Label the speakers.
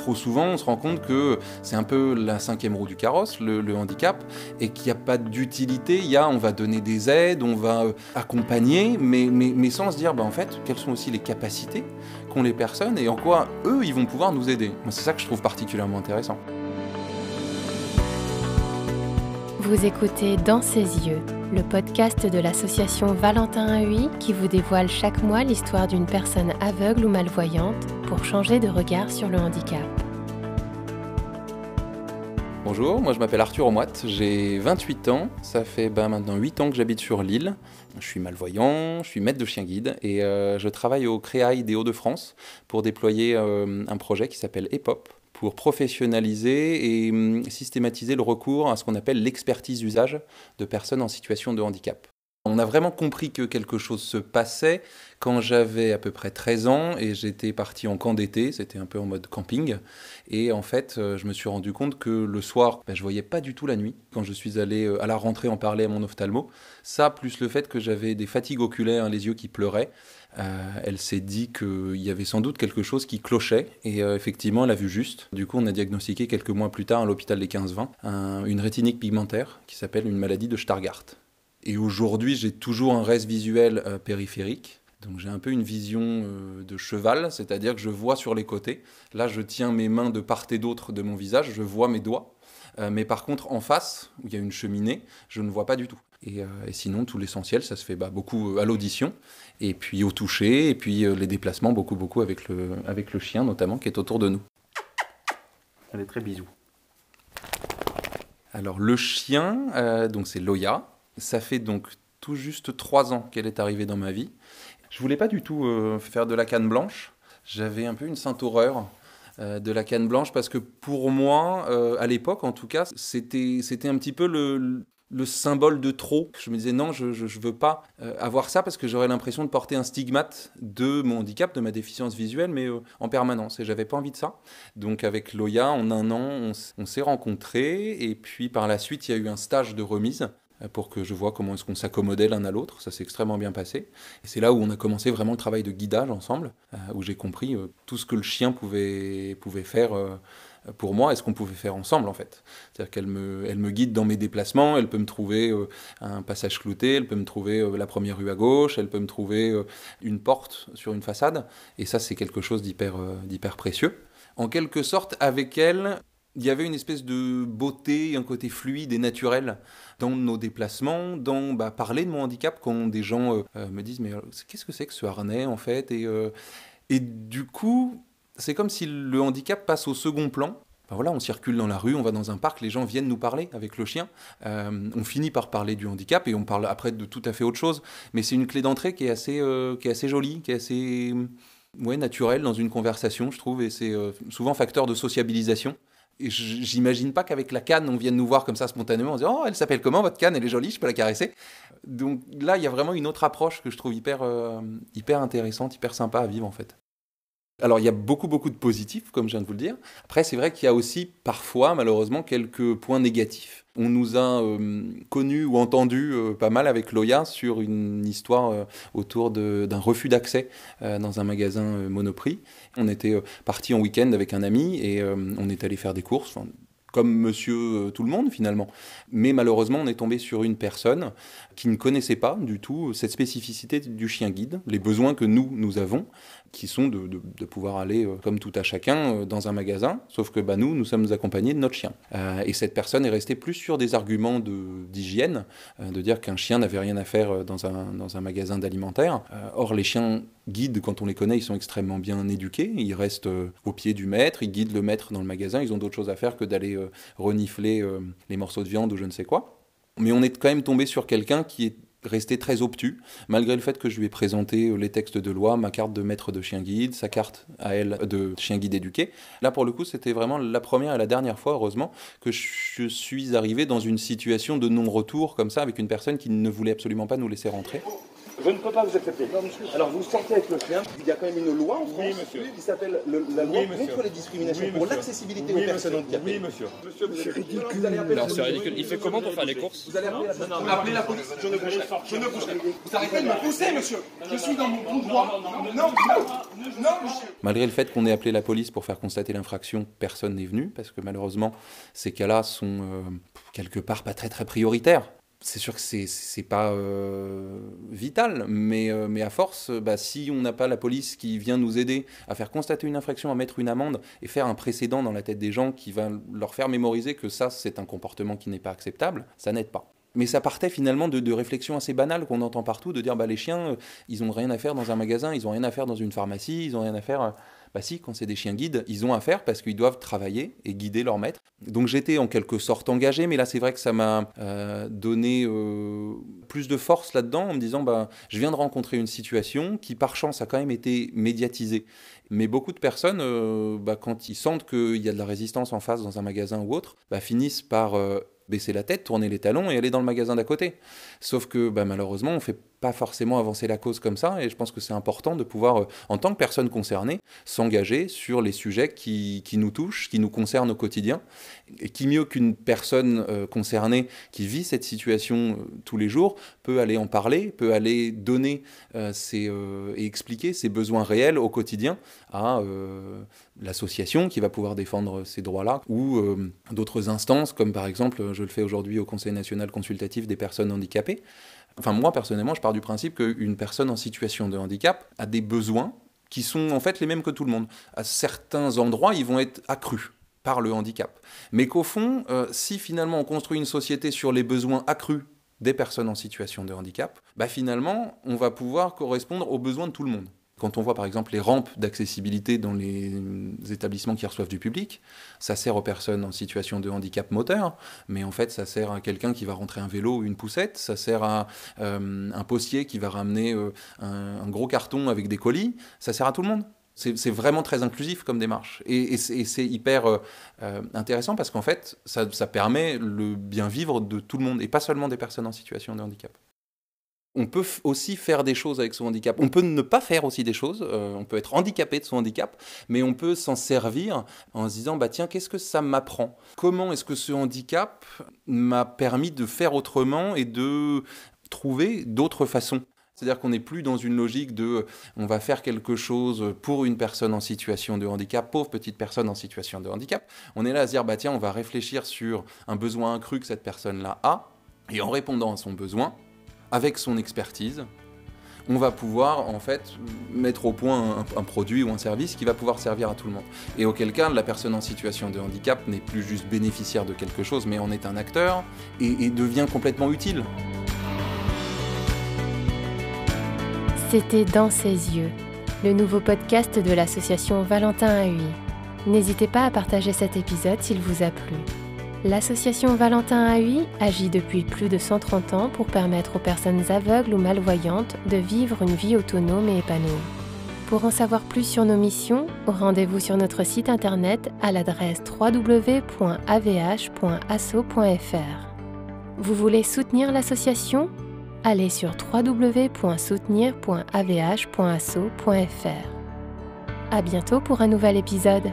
Speaker 1: trop souvent, on se rend compte que c'est un peu la cinquième roue du carrosse, le, handicap, et qu'il n'y a pas d'utilité. Il y a, on va donner des aides, on va euh, accompagner, mais, sans se dire, bah, en fait, quelles sont aussi les capacités qu'ont les personnes et en quoi eux, ils vont pouvoir nous aider. C'est ça que je trouve particulièrement intéressant.
Speaker 2: Vous écoutez Dans ses yeux, le podcast de l'association Valentin Huy qui vous dévoile chaque mois l'histoire d'une personne aveugle ou malvoyante pour changer de regard sur le handicap.
Speaker 1: Bonjour, moi je m'appelle Arthur Omoite, j'ai 28 ans, ça fait ben, maintenant 8 ans que j'habite sur l'île. Je suis malvoyant, je suis maître de chien guide et euh, je travaille au Créail des Hauts-de-France pour déployer euh, un projet qui s'appelle EPOP, pour professionnaliser et hum, systématiser le recours à ce qu'on appelle l'expertise usage de personnes en situation de handicap. On a vraiment compris que quelque chose se passait quand j'avais à peu près 13 ans et j'étais parti en camp d'été, c'était un peu en mode camping. Et en fait, euh, je me suis rendu compte que le soir, ben, je voyais pas du tout la nuit. Quand je suis allé euh, à la rentrée en parler à mon ophtalmo, ça, plus le fait que j'avais des fatigues oculaires, les yeux qui pleuraient, euh, elle s'est dit qu'il y avait sans doute quelque chose qui clochait. Et effectivement, elle a vu juste. Du coup, on a diagnostiqué quelques mois plus tard à l'hôpital des 15-20 une rétinique pigmentaire qui s'appelle une maladie de Stargardt. Et aujourd'hui, j'ai toujours un reste visuel euh, périphérique. Donc j'ai un peu une vision euh, de cheval, c'est-à-dire que je vois sur les côtés. Là, je tiens mes mains de part et d'autre de mon visage, je vois mes doigts. Euh, mais par contre, en face, où il y a une cheminée, je ne vois pas du tout. Et, sinon, tout l'essentiel, ça se fait bah, beaucoup à l'audition, et puis au toucher, et puis les déplacements, beaucoup, beaucoup avec le, avec le chien notamment, qui est autour de nous. Est très bisou. Alors le chien, donc c'est Loya, ça fait donc tout juste trois ans qu'elle est arrivée dans ma vie. Je voulais pas du tout euh, faire de la canne blanche. J'avais un peu une sainte horreur euh, de la canne blanche parce que pour moi, euh, à l'époque en tout cas, c'était un petit peu le, le symbole de trop. Je me disais non, je ne veux pas avoir ça parce que j'aurais l'impression de porter un stigmate de mon handicap, de ma déficience visuelle, mais en permanence. Et j'avais pas envie de ça. Donc avec Loya, en un an, on, s'est rencontrés. Et puis par la suite, il y a eu un stage de remise pour que je vois comment est-ce qu'on s'accommodait l'un à l'autre. Ça s'est extrêmement bien passé. Et c'est là où on a commencé vraiment le travail de guidage ensemble, euh, où j'ai compris euh, tout ce que le chien pouvait, pouvait faire pour moi et ce qu'on pouvait faire ensemble en fait. C'est-à-dire qu'elle me, elle me guide dans mes déplacements, elle peut me trouver un passage clouté, elle peut me trouver la première rue à gauche, elle peut me trouver une porte sur une façade. Et ça c'est quelque chose d'hyper, d'hyper précieux. En quelque sorte, avec elle, il y avait une espèce de beauté, un côté fluide et naturel dans nos déplacements, dans bah, parler de mon handicap quand des gens euh, euh, me disent mais euh, qu'est-ce que c'est que ce harnais en fait? Et, et du coup c'est comme si le handicap passe au second plan. Ben voilà, on circule dans la rue, on va dans un parc, les gens viennent nous parler avec le chien. on finit par parler du handicap et on parle après de tout à fait autre chose. Mais c'est une clé d'entrée qui est assez, qui est assez jolie, qui est assez ouais, naturelle dans une conversation, je trouve, et c'est souvent facteur de sociabilisation j'imagine pas qu'avec la canne, on vienne nous voir comme ça spontanément, en disant Oh, elle s'appelle comment votre canne? Elle est jolie, je peux la caresser. Donc là, il y a vraiment une autre approche que je trouve hyper, euh, hyper intéressante, hyper sympa à vivre en fait. Alors il y a beaucoup beaucoup de positifs, comme je viens de vous le dire. Après, c'est vrai qu'il y a aussi parfois, malheureusement, quelques points négatifs. On nous a euh, connus ou entendus euh, pas mal avec Loya sur une histoire euh, autour d'un refus d'accès dans un magasin Monoprix. On était parti en week-end avec un ami et on est allé faire des courses comme monsieur tout le monde finalement. Mais malheureusement, on est tombé sur une personne qui ne connaissait pas du tout cette spécificité du chien guide, les besoins que nous, nous avons, qui sont de, pouvoir aller, euh, comme tout à chacun, euh, dans un magasin, sauf que bah, nous, nous sommes accompagnés de notre chien. Euh, et cette personne est restée plus sur des arguments d'hygiène, de, dire qu'un chien n'avait rien à faire dans un, dans un magasin d'alimentaire. or, les chiens guides, quand on les connaît, ils sont extrêmement bien éduqués, ils restent au pied du maître, ils guident le maître dans le magasin, ils ont d'autres choses à faire que d'aller renifler les morceaux de viande ou je ne sais quoi. Mais on est quand même tombé sur quelqu'un qui est resté très obtus, malgré le fait que je lui ai présenté euh, les textes de loi, ma carte de maître de chien guide, sa carte à elle de chien guide éduqué. Là, pour le coup, c'était vraiment la première et la dernière fois, heureusement, que je suis arrivé dans une situation de non-retour comme ça, avec une personne qui ne voulait absolument pas nous laisser rentrer.
Speaker 3: Je ne peux pas vous accepter. Alors vous sortez avec le chien.
Speaker 4: Il y a quand même une loi en France
Speaker 3: Oui, monsieur.
Speaker 4: qui s'appelle le- la loi
Speaker 3: Oui, monsieur.
Speaker 4: contre les discriminations
Speaker 3: Oui,
Speaker 4: pour
Speaker 3: monsieur.
Speaker 4: l'accessibilité
Speaker 3: Oui,
Speaker 4: aux personnes
Speaker 3: monsieur.
Speaker 4: handicapées.
Speaker 3: Oui, monsieur.
Speaker 4: C'est ridicule.
Speaker 5: Non, c'est
Speaker 4: police.
Speaker 5: ridicule. Il fait comment pour faire les courses
Speaker 4: Vous allez appeler la police. Appelez la police. Je ne bougerai pas. Je ne bougerai pas. Vous arrêtez de me pousser, monsieur. Je suis dans mon droit. Non, non, non, monsieur.
Speaker 1: Malgré le fait qu'on ait appelé la police pour faire constater l'infraction, personne n'est venu, parce que malheureusement, ces cas-là sont euh, quelque part pas très très prioritaires. C'est sûr que c'est c'est pas euh, vital, mais, euh, mais à force, bah, si on n'a pas la police qui vient nous aider à faire constater une infraction, à mettre une amende et faire un précédent dans la tête des gens qui va leur faire mémoriser que ça, c'est un comportement qui n'est pas acceptable, ça n'aide pas. Mais ça partait finalement de, de réflexions assez banales qu'on entend partout, de dire bah, les chiens, euh, ils ont rien à faire dans un magasin, ils ont rien à faire dans une pharmacie, ils ont rien à faire. Bah si, quand c'est des chiens guides, ils ont à faire parce qu'ils doivent travailler et guider leur maître. Donc j'étais en quelque sorte engagé, mais là c'est vrai que ça m'a euh, donné euh, plus de force là-dedans en me disant bah je viens de rencontrer une situation qui par chance a quand même été médiatisée. Mais beaucoup de personnes, euh, bah, quand ils sentent qu'il y a de la résistance en face dans un magasin ou autre, bah, finissent par baisser la tête, tourner les talons et aller dans le magasin d'à côté. Sauf que bah, malheureusement, on fait pas forcément avancer la cause comme ça, et je pense que c'est important de pouvoir, euh, en tant que personne concernée, s'engager sur les sujets qui, qui nous touchent, qui nous concernent au quotidien, et qui mieux qu'une personne euh, concernée qui vit cette situation euh, tous les jours peut aller en parler, peut aller donner ses, et expliquer ses besoins réels au quotidien à l'association qui va pouvoir défendre ces droits-là, ou d'autres instances, comme par exemple, je le fais aujourd'hui au Conseil national consultatif des personnes handicapées. Enfin, moi, personnellement, je pars du principe qu'une personne en situation de handicap a des besoins qui sont en fait les mêmes que tout le monde. À certains endroits, ils vont être accrus par le handicap. Mais qu'au fond, euh, si finalement on construit une société sur les besoins accrus des personnes en situation de handicap, bah finalement, on va pouvoir correspondre aux besoins de tout le monde. Quand on voit par exemple les rampes d'accessibilité dans les établissements qui reçoivent du public, ça sert aux personnes en situation de handicap moteur, mais en fait ça sert à quelqu'un qui va rentrer un vélo ou une poussette, ça sert à euh, un postier qui va ramener euh, un, gros carton avec des colis, ça sert à tout le monde. C'est vraiment très inclusif comme démarche. Et, c'est hyper euh, intéressant parce qu'en fait, ça, ça permet le bien vivre de tout le monde et pas seulement des personnes en situation de handicap. On peut aussi faire des choses avec son handicap. On peut ne pas faire aussi des choses. euh, on peut être handicapé de son handicap, mais on peut s'en servir en se disant bah tiens qu'est-ce que ça m'apprend? Comment est-ce que ce handicap m'a permis de faire autrement et de trouver d'autres façons? C'est-à-dire qu'on n'est plus dans une logique de on va faire quelque chose pour une personne en situation de handicap, pauvre petite personne en situation de handicap. On est là à se dire bah tiens on va réfléchir sur un besoin accru que cette personne-là a et en répondant à son besoin, avec son expertise, on va pouvoir en fait mettre au point un, produit ou un service qui va pouvoir servir à tout le monde. Et auquel cas, la personne en situation de handicap n'est plus juste bénéficiaire de quelque chose, mais en est un acteur et, devient complètement utile.
Speaker 2: C'était Dans ses yeux, le nouveau podcast de l'association Valentin Huy. N'hésitez pas à partager cet épisode s'il vous a plu. L'association Valentin Huy agit depuis plus de 130 ans pour permettre aux personnes aveugles ou malvoyantes de vivre une vie autonome et épanouie. Pour en savoir plus sur nos missions, rendez-vous sur notre site internet à l'adresse www.avh.asso.fr. Vous voulez soutenir l'association? Allez sur www.soutenir.avh.asso.fr. À bientôt pour un nouvel épisode.